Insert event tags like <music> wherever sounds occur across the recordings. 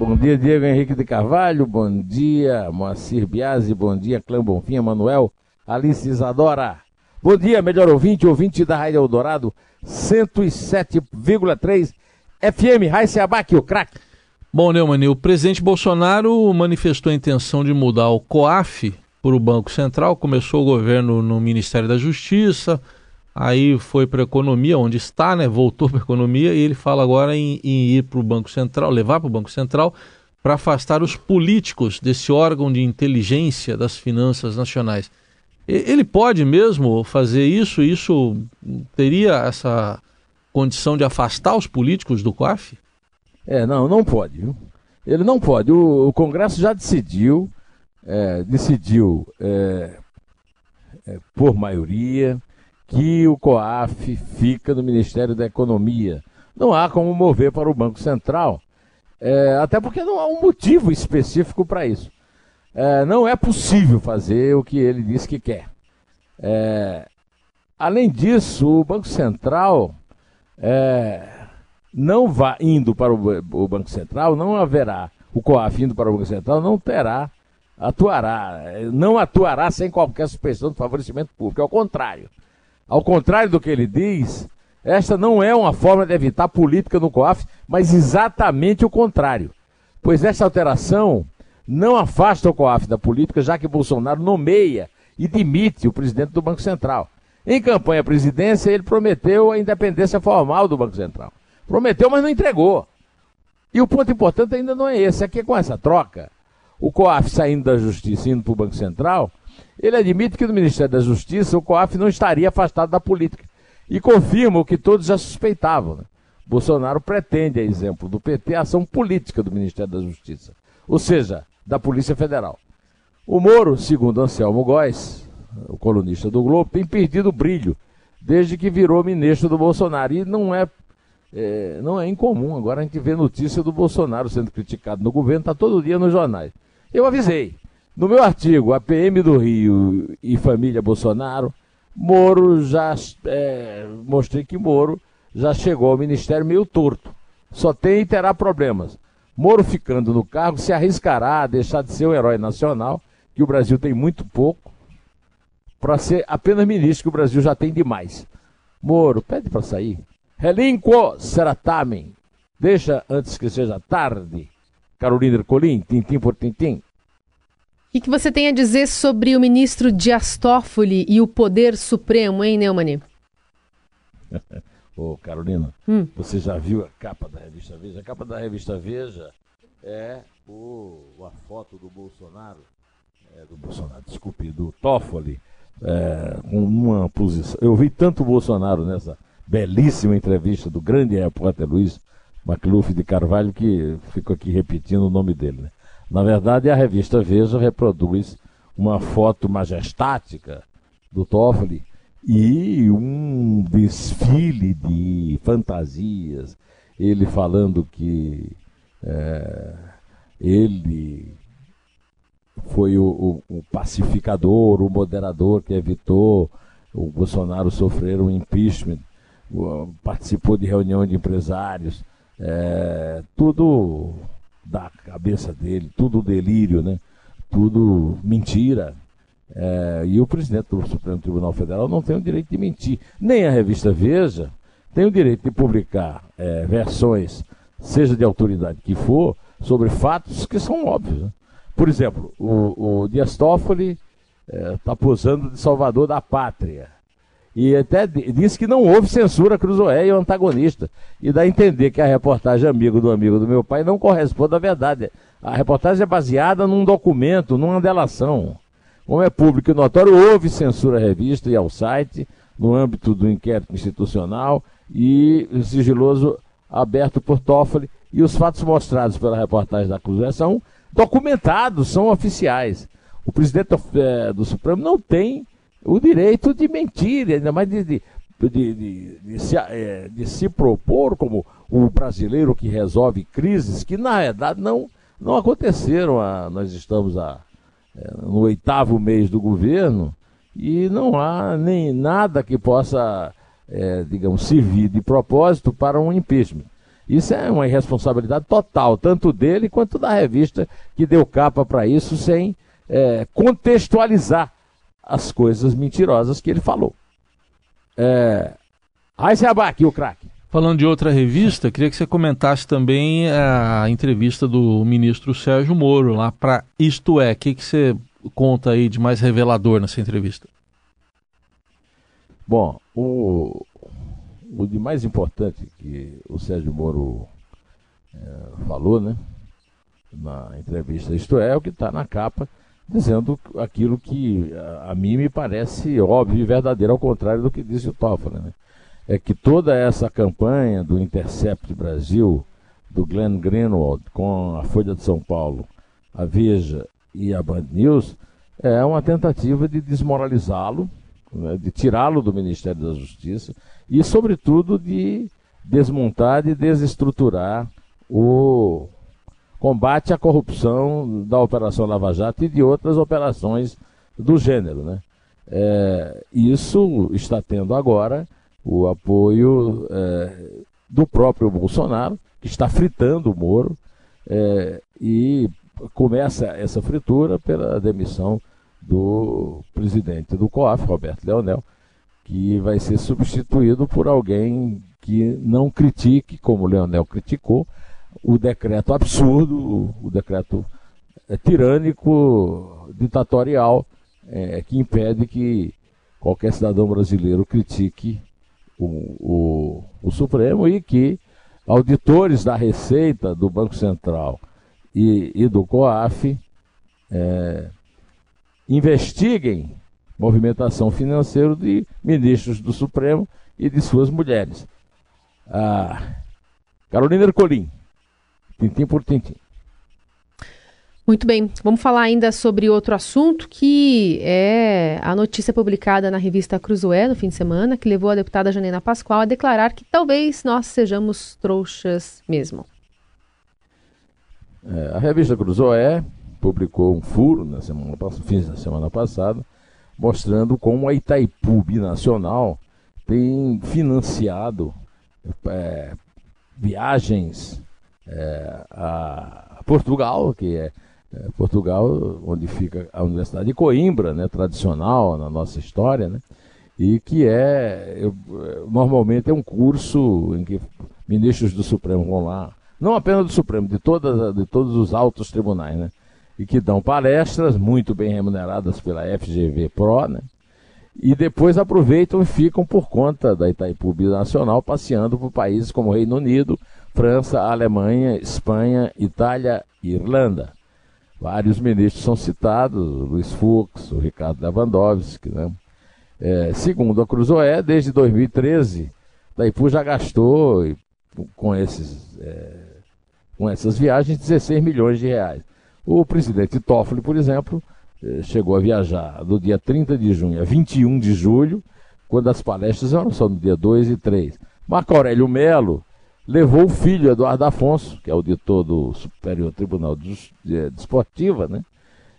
Bom dia, Diego Henrique de Carvalho. Bom dia, Moacir Biasi. Bom dia, Clã Bonfim, Manuel, Alice Isadora. Bom dia, melhor ouvinte, ouvinte da Rádio Eldorado, 107,3 FM, Raíssa Abac, o craque. Bom, Neumann, o presidente Bolsonaro manifestou a intenção de mudar o COAF para o Banco Central. Começou o governo no Ministério da Justiça, aí foi para a economia, onde está, né? Voltou para a economia e ele fala agora em, em ir para o Banco Central, levar para o Banco Central para afastar os políticos desse órgão de inteligência das finanças nacionais. Ele pode mesmo fazer isso? Isso teria essa condição de afastar os políticos do COAF? É, não, não pode. Ele não pode. O, o Congresso já decidiu, é, decidiu é, é, por maioria, que o COAF fica no Ministério da Economia. Não há como mover para o Banco Central, é, até porque não há um motivo específico para isso. É, não é possível fazer o que ele disse que quer. É, além disso, o Banco Central é, não vá indo para o, o, Banco Central, não haverá o COAF indo para o Banco Central, não terá, atuará, não atuará sem qualquer suspensão de favorecimento público. Ao contrário, ao contrário do que ele diz, esta não é uma forma de evitar política no COAF, mas exatamente o contrário. Pois esta alteração não afasta o COAF da política, já que Bolsonaro nomeia e demite o presidente do Banco Central. Em campanha à presidência, ele prometeu a independência formal do Banco Central. Prometeu, mas não entregou. E o ponto importante ainda não é esse, é que com essa troca, o COAF saindo da justiça e indo para o Banco Central, ele admite que no Ministério da Justiça o COAF não estaria afastado da política e confirma o que todos já suspeitavam. Né? Bolsonaro pretende, a exemplo do PT, a ação política do Ministério da Justiça, ou seja, da Polícia Federal. O Moro, segundo Anselmo Góes, o colunista do Globo, tem perdido brilho desde que virou ministro do Bolsonaro. E não é, é, não é incomum. Agora a gente vê notícia do Bolsonaro sendo criticado no governo, está todo dia nos jornais. Eu avisei. No meu artigo, a PM do Rio e família Bolsonaro, Moro já é, mostrei que Moro já chegou ao ministério meio torto. Só tem e terá problemas. Moro ficando no cargo se arriscará a deixar de ser um herói nacional, que o Brasil tem muito pouco, para ser apenas ministro, que o Brasil já tem demais. Moro, pede para sair. Relinquo seratamen. Deixa antes que seja tarde. Carolina Ercolim, tintim por tintim. O que você tem a dizer sobre o ministro Dias Toffoli e o poder supremo, hein, Neumann? <laughs> Ô, Carolina, hum. você já viu a capa da revista Veja? A capa da revista Veja é o, a foto do Bolsonaro, é, do Bolsonaro, desculpe, do Toffoli, é, com uma posição. Eu vi tanto o Bolsonaro nessa belíssima entrevista do grande repórter Luiz Macluf de Carvalho que fico aqui repetindo o nome dele, né? Na verdade, a revista Veja reproduz uma foto majestática do Toffoli e um desfile de fantasias, ele falando que é, ele foi o, o, o, pacificador, o moderador que evitou o Bolsonaro sofrer um impeachment, participou de reunião de empresários, é, tudo da cabeça dele, tudo delírio, né? tudo mentira. É, e o presidente do Supremo Tribunal Federal não tem o direito de mentir. Nem a revista Veja tem o direito de publicar é, versões, seja de autoridade que for, sobre fatos que são óbvios. Né? Por exemplo, o, o Dias Toffoli está é, posando de salvador da pátria. E até disse que não houve censura Cruzoé e o antagonista. E dá a entender que a reportagem amigo do amigo do meu pai não corresponde à verdade. A reportagem é baseada num documento, numa delação. Como é público e notório, houve censura à revista e ao site, no âmbito do inquérito institucional e sigiloso aberto por Toffoli. E os fatos mostrados pela reportagem da Cruzoé são documentados, são oficiais. O presidente do Supremo não tem o direito de mentir, ainda mais de, de, de, de se, é, de, se, propor como o brasileiro que resolve crises que, na verdade, não, não aconteceram. A, nós estamos a, é, no oitavo mês do governo e não há nem nada que possa, é, digamos, servir de propósito para um impeachment. Isso é uma irresponsabilidade total, tanto dele quanto da revista que deu capa para isso sem é, contextualizar as coisas mentirosas que ele falou. É... Aqui o craque. Falando de outra revista, queria que você comentasse também a entrevista do ministro Sérgio Moro lá para Isto É. O que, que você conta aí de mais revelador nessa entrevista? Bom, o, o de mais importante que o Sérgio Moro é, falou, né, na entrevista Isto É, é o que está na capa, dizendo aquilo que a, mim me parece óbvio e verdadeiro, ao contrário do que disse o Toffoli, né? É que toda essa campanha do Intercept Brasil, do Glenn Greenwald, com a Folha de São Paulo, a Veja e a Band News, é uma tentativa de desmoralizá-lo, né, de tirá-lo do Ministério da Justiça e, sobretudo, de desmontar e desestruturar o combate à corrupção da Operação Lava Jato e de outras operações do gênero. Né? É, isso está tendo agora o apoio é, do próprio Bolsonaro, que está fritando o Moro, é, e começa essa fritura pela demissão do presidente do COAF, Roberto Leonel, que vai ser substituído por alguém que não critique, como o Leonel criticou, o decreto absurdo, o decreto é, tirânico, ditatorial, é, que impede que qualquer cidadão brasileiro critique o, o, o, Supremo e que auditores da Receita, do Banco Central e, e do COAF é, investiguem movimentação financeira de ministros do Supremo e de suas mulheres. Ah, Carolina Ercolim, tintim por tintim. Muito bem, vamos falar ainda sobre outro assunto que é a notícia publicada na revista Cruzoé no fim de semana, que levou a deputada Janena Pascoal a declarar que talvez nós sejamos trouxas mesmo. É, a revista Cruzoé publicou um furo na semana, fim da semana passada, mostrando como a Itaipu Binacional tem financiado é, viagens é, a Portugal, que é, é, Portugal, onde fica a Universidade de Coimbra, né, tradicional na nossa história, né, e que é, eu, normalmente é um curso em que ministros do Supremo vão lá, não apenas do Supremo, de, todas, de todos os altos tribunais, né, e que dão palestras muito bem remuneradas pela FGV Pro, né? E depois aproveitam e ficam por conta da Itaipu Nacional passeando por países como Reino Unido, França, Alemanha, Espanha, Itália e Irlanda. Vários ministros são citados, Luiz Fux, o Ricardo Lewandowski, né? É, segundo a Cruzoé, desde 2013, Itaipu já gastou com, esses, é, com essas viagens 16 milhões de reais. O presidente Toffoli, por exemplo, eh, chegou a viajar do dia 30 de junho a 21 de julho, quando as palestras eram só no dia 2 e 3. Marco Aurélio Melo levou o filho, Eduardo Afonso, que é auditor do Superior Tribunal de, Esportiva, né?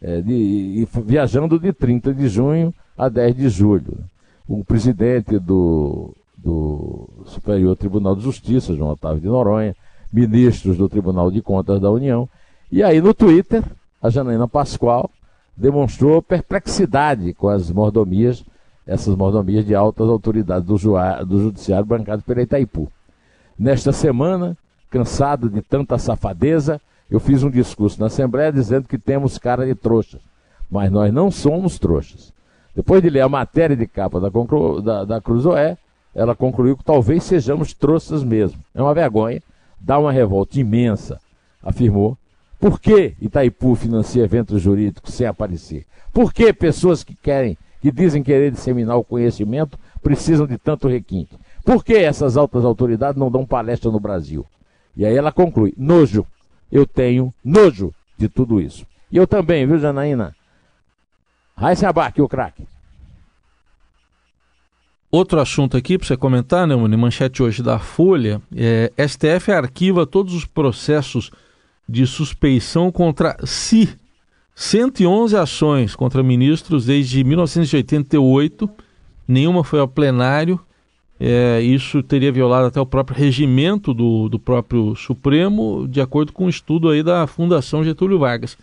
É, de, viajando de 30 de junho a 10 de julho. O presidente do, do Superior Tribunal de Justiça, João Otávio de Noronha, ministros do Tribunal de Contas da União, e aí no Twitter, a Janaína Pascoal demonstrou perplexidade com as mordomias, essas mordomias de altas autoridades do, do Judiciário bancado pela Itaipu. Nesta semana, cansado de tanta safadeza, eu fiz um discurso na Assembleia dizendo que temos cara de trouxas, mas nós não somos trouxas. Depois de ler a matéria de capa da, da, da Cruzoé, ela concluiu que talvez sejamos trouxas mesmo. É uma vergonha, dá uma revolta imensa, afirmou por que Itaipu financia eventos jurídicos sem aparecer? Por que pessoas que querem, que dizem querer disseminar o conhecimento, precisam de tanto requinte? Por que essas altas autoridades não dão palestra no Brasil? E aí ela conclui: nojo. Eu tenho nojo de tudo isso. E eu também, viu, Janaína? Raíssa Abac, o craque. Outro assunto aqui para você comentar, né, Muni? Manchete hoje da Folha. É, STF arquiva todos os processos de suspeição contra si. 111 ações contra ministros desde 1988. Nenhuma foi ao plenário. É, isso teria violado até o próprio regimento do, do próprio Supremo, de acordo com um estudo aí da Fundação Getúlio Vargas. O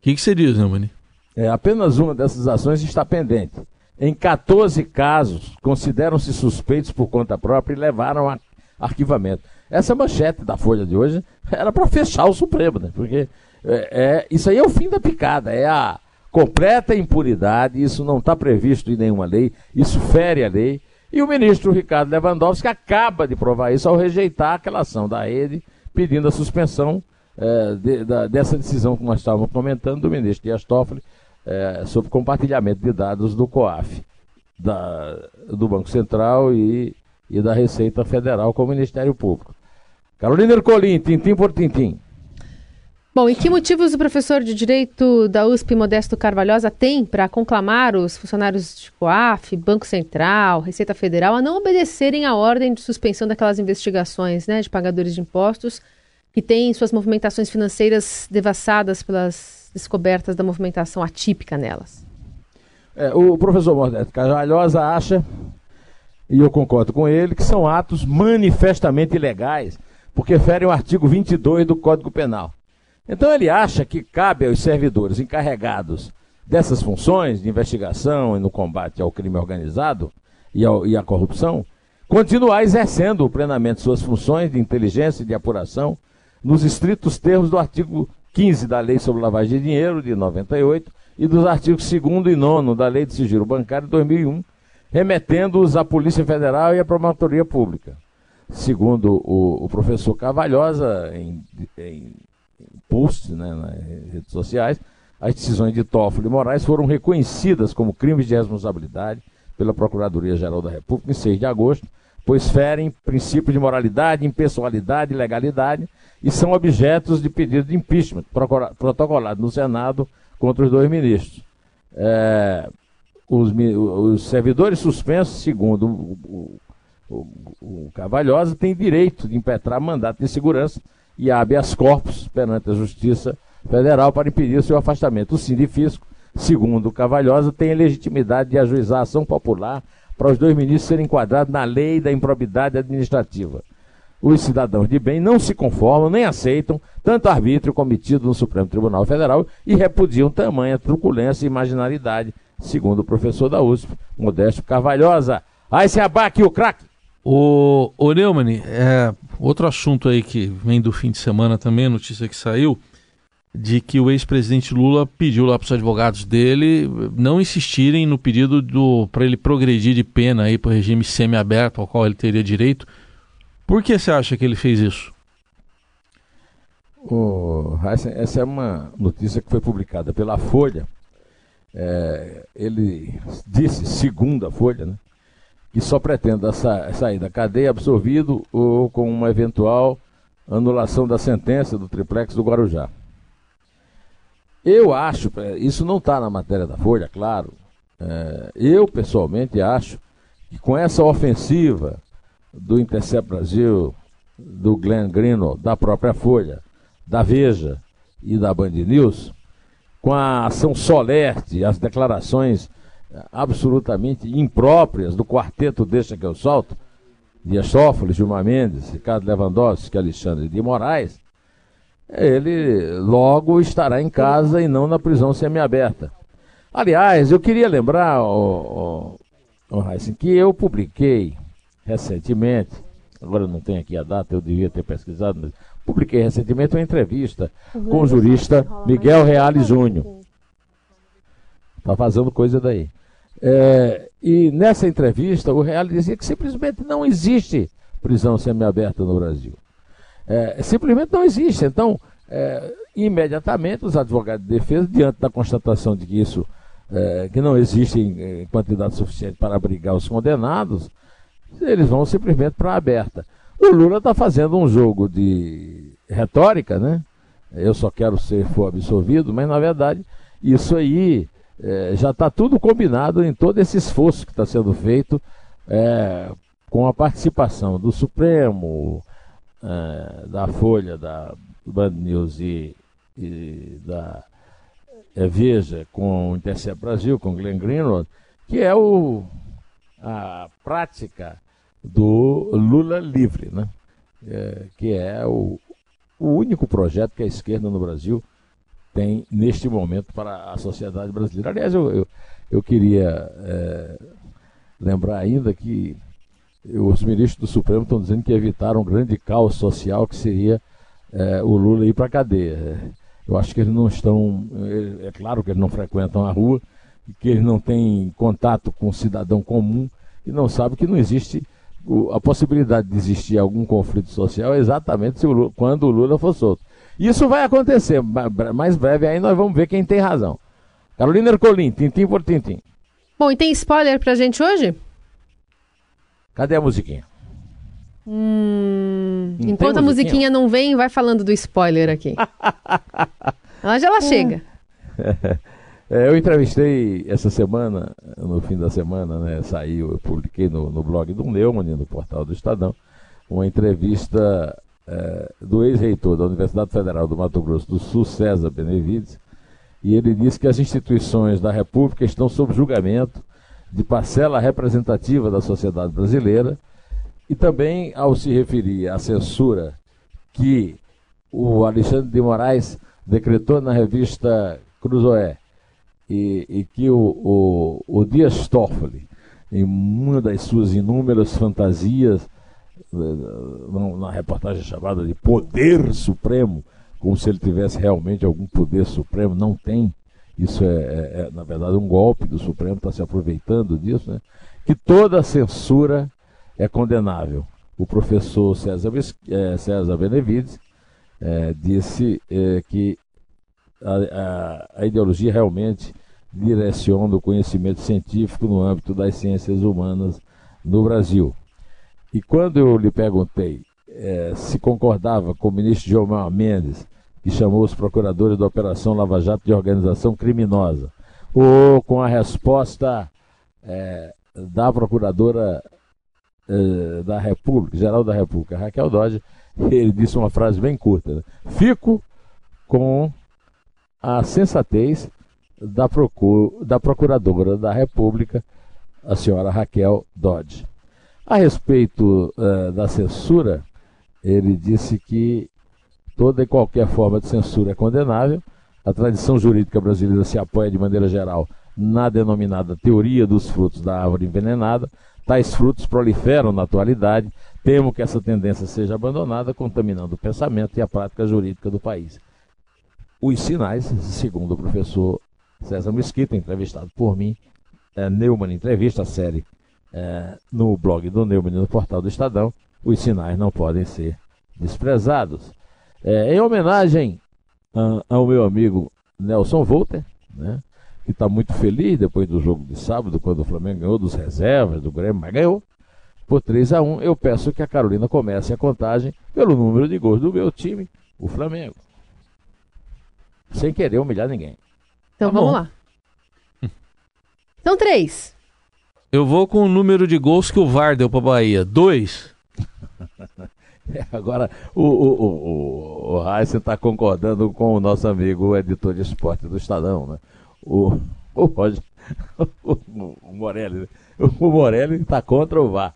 que, que você diz, né, Mani? É, apenas uma dessas ações está pendente. Em 14 casos, consideram-se suspeitos por conta própria e levaram a arquivamento. Essa manchete da Folha de hoje era para fechar o Supremo, né? Porque é, é, isso aí é o fim da picada, é a completa impunidade, isso não está previsto em nenhuma lei, isso fere a lei. E o ministro Ricardo Lewandowski acaba de provar isso ao rejeitar aquela ação da rede pedindo a suspensão é, de, da, dessa decisão que nós estávamos comentando do ministro Dias Toffoli é, sobre compartilhamento de dados do COAF, da, do Banco Central e, e da Receita Federal com o Ministério Público. Carolina Ercolim, tintim por tintim. Bom, e que motivos o professor de Direito da USP, Modesto Carvalhosa, tem para conclamar os funcionários de COAF, Banco Central, Receita Federal a não obedecerem à ordem de suspensão daquelas investigações né, de pagadores de impostos que têm suas movimentações financeiras devassadas pelas descobertas da movimentação atípica nelas? É, o professor Modesto Carvalhosa acha, e eu concordo com ele, que são atos manifestamente ilegais, porque ferem o artigo 22 do Código Penal então ele acha que cabe aos servidores encarregados dessas funções de investigação e no combate ao crime organizado e, ao, e à corrupção continuar exercendo plenamente suas funções de inteligência e de apuração nos estritos termos do artigo 15 da Lei sobre Lavagem de Dinheiro de 98 e dos artigos 2 e 9 da Lei de Sigilo Bancário de 2001, remetendo-os à Polícia Federal e à Promotoria Pública. Segundo o, professor Cavalhosa, em, em posts né, nas redes sociais, as decisões de Toffoli e Moraes foram reconhecidas como crimes de responsabilidade pela Procuradoria-Geral da República em 6 de agosto, pois ferem princípios de moralidade, impessoalidade e legalidade e são objetos de pedido de impeachment protocolado no Senado contra os dois ministros. É, os, os, servidores suspensos, segundo o, o, o, o Cavalhosa, têm direito de impetrar mandato de segurança e habeas corpus perante a Justiça Federal para impedir seu afastamento. O Sindifisco, segundo Cavalhosa, tem legitimidade de ajuizar a ação popular para os dois ministros serem enquadrados na lei da improbidade administrativa. Os cidadãos de bem não se conformam nem aceitam tanto arbítrio cometido no Supremo Tribunal Federal e repudiam tamanha truculência e imaginalidade, segundo o professor da USP, Modesto Carvalhosa. Aí se abaque o craque! O, o Neumann, é, outro assunto aí que vem do fim de semana também, notícia que saiu, de que o ex-presidente Lula pediu lá para os advogados dele não insistirem no pedido para ele progredir de pena aí para o regime semiaberto ao qual ele teria direito. Por que você acha que ele fez isso? Oh, essa é uma notícia que foi publicada pela Folha. É, ele disse, segundo a Folha, né, que só pretenda sa sair da cadeia absorvido ou com uma eventual anulação da sentença do triplex do Guarujá. Eu acho, é, isso não está na matéria da Folha, claro. É, eu pessoalmente acho que com essa ofensiva do Intercept Brasil, do Glenn Greenwald, da própria Folha, da Veja e da Band News, com a ação solerte, as declarações absolutamente impróprias do quarteto Deixa que eu solto, Dias Toffoli, Gilmar Mendes, Ricardo Lewandowski, Alexandre de Moraes, ele logo estará em casa e não na prisão semiaberta. Aliás, eu queria lembrar, oh, oh, oh, Heisen, que eu publiquei recentemente, agora não tenho aqui a data, eu devia ter pesquisado, mas publiquei recentemente uma entrevista com o jurista Miguel Reale Júnior. Está fazendo coisa daí. É, e nessa entrevista, o Real dizia que simplesmente não existe prisão semiaberta no Brasil. É, simplesmente não existe. Então, é, imediatamente, os advogados de defesa, diante da constatação de que isso é, que não existe em, em, quantidade suficiente para abrigar os condenados, eles vão simplesmente para a aberta. O Lula está fazendo um jogo de retórica, né? Eu só quero ser for absolvido, mas na verdade isso aí é, já está tudo combinado em todo esse esforço que está sendo feito é, com a participação do Supremo, é, da Folha, da Band News e, e da é, Veja, com o Intercept Brasil, com Glenn Greenwald, que é o, a prática do Lula livre, né? É, que é o, o único projeto que a esquerda no Brasil tem neste momento para a sociedade brasileira. Aliás, eu, eu, eu queria é, lembrar ainda que os ministros do Supremo estão dizendo que evitaram um grande caos social que seria é, o Lula ir para a cadeia. Eu acho que eles não estão. É, é claro que eles não frequentam a rua, que eles não têm contato com o cidadão comum e não sabem que não existe a possibilidade de existir algum conflito social é exatamente o Lula, quando o Lula for solto. Isso vai acontecer, mais breve aí nós vamos ver quem tem razão. Carolina Ercolim, tintim por tintim. Bom, e tem spoiler pra gente hoje? Cadê a musiquinha? Hum, enquanto a musiquinha não vem, vai falando do spoiler aqui. <laughs> já ela chega. <laughs> É, eu entrevistei essa semana, no fim da semana, né, saiu, eu publiquei no, no blog do Neumann, no portal do Estadão, uma entrevista é, do ex-reitor da Universidade Federal do Mato Grosso do Sul, César Benevides, e ele disse que as instituições da República estão sob julgamento de parcela representativa da sociedade brasileira e também ao se referir à censura que o Alexandre de Moraes decretou na revista Cruzoé e, e que o, o, o Dias Toffoli, em uma das suas inúmeras fantasias, na reportagem chamada de Poder Supremo, como se ele tivesse realmente algum poder supremo, não tem. Isso é, é, é na verdade, um golpe do Supremo, está se aproveitando disso, né? que toda censura é condenável. O professor César, é, César Benevides é, disse é, que a, a, a ideologia realmente direciona o conhecimento científico no âmbito das ciências humanas no Brasil. E quando eu lhe perguntei é, se concordava com o ministro Gilmar Mendes, que chamou os procuradores da Operação Lava Jato de organização criminosa, ou com a resposta é, da procuradora é, da República, geral da República, Raquel Dodge, ele disse uma frase bem curta: né? Fico com a sensatez da, da Procuradora da República, a senhora Raquel Dodge. A respeito uh, da censura, ele disse que toda e qualquer forma de censura é condenável. A tradição jurídica brasileira se apoia de maneira geral na denominada teoria dos frutos da árvore envenenada. Tais frutos proliferam na atualidade. Temo que essa tendência seja abandonada, contaminando o pensamento e a prática jurídica do país. Os sinais, segundo o professor César Mesquita, entrevistado por mim, é, Neumann Entrevista, a série é, no blog do Neumann no portal do Estadão, os sinais não podem ser desprezados. É, em homenagem a, ao meu amigo Nelson Volter, né, que está muito feliz depois do jogo de sábado, quando o Flamengo ganhou dos reservas do Grêmio, mas ganhou por 3 a 1 Eu peço que a Carolina comece a contagem pelo número de gols do meu time, o Flamengo. Sem querer humilhar ninguém. Então tá vamos bom. lá. São três. Eu vou com o número de gols que o VAR deu para Bahia. Dois. <laughs> É, agora, o, o, o, o Heisen está concordando com o nosso amigo o editor de esporte do Estadão, né? O, o, Roger, o, <laughs> o Morelli. O Morelli está contra o VAR.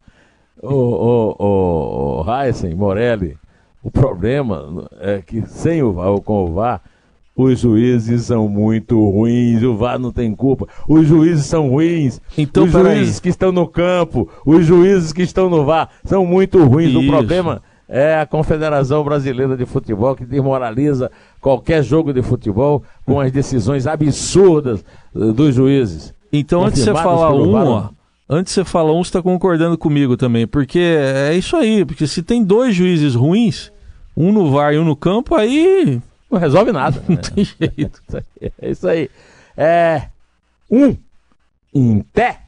O, o, o, o Heisen, Morelli, o problema é que sem o VAR ou com o VAR, os juízes são muito ruins, o VAR não tem culpa. Os juízes são ruins. Então, os juízes que estão no campo, os juízes que estão no VAR são muito ruins. Isso. O problema é a Confederação Brasileira de Futebol que desmoraliza qualquer jogo de futebol com as decisões absurdas eh, dos juízes. Então, antes de você falar um, ó, antes de você falar um, você está concordando comigo também, porque é isso aí, porque se tem dois juízes ruins, um no VAR e um no campo, aí não resolve nada. Não tem jeito. É isso aí. É. Um. Em pé.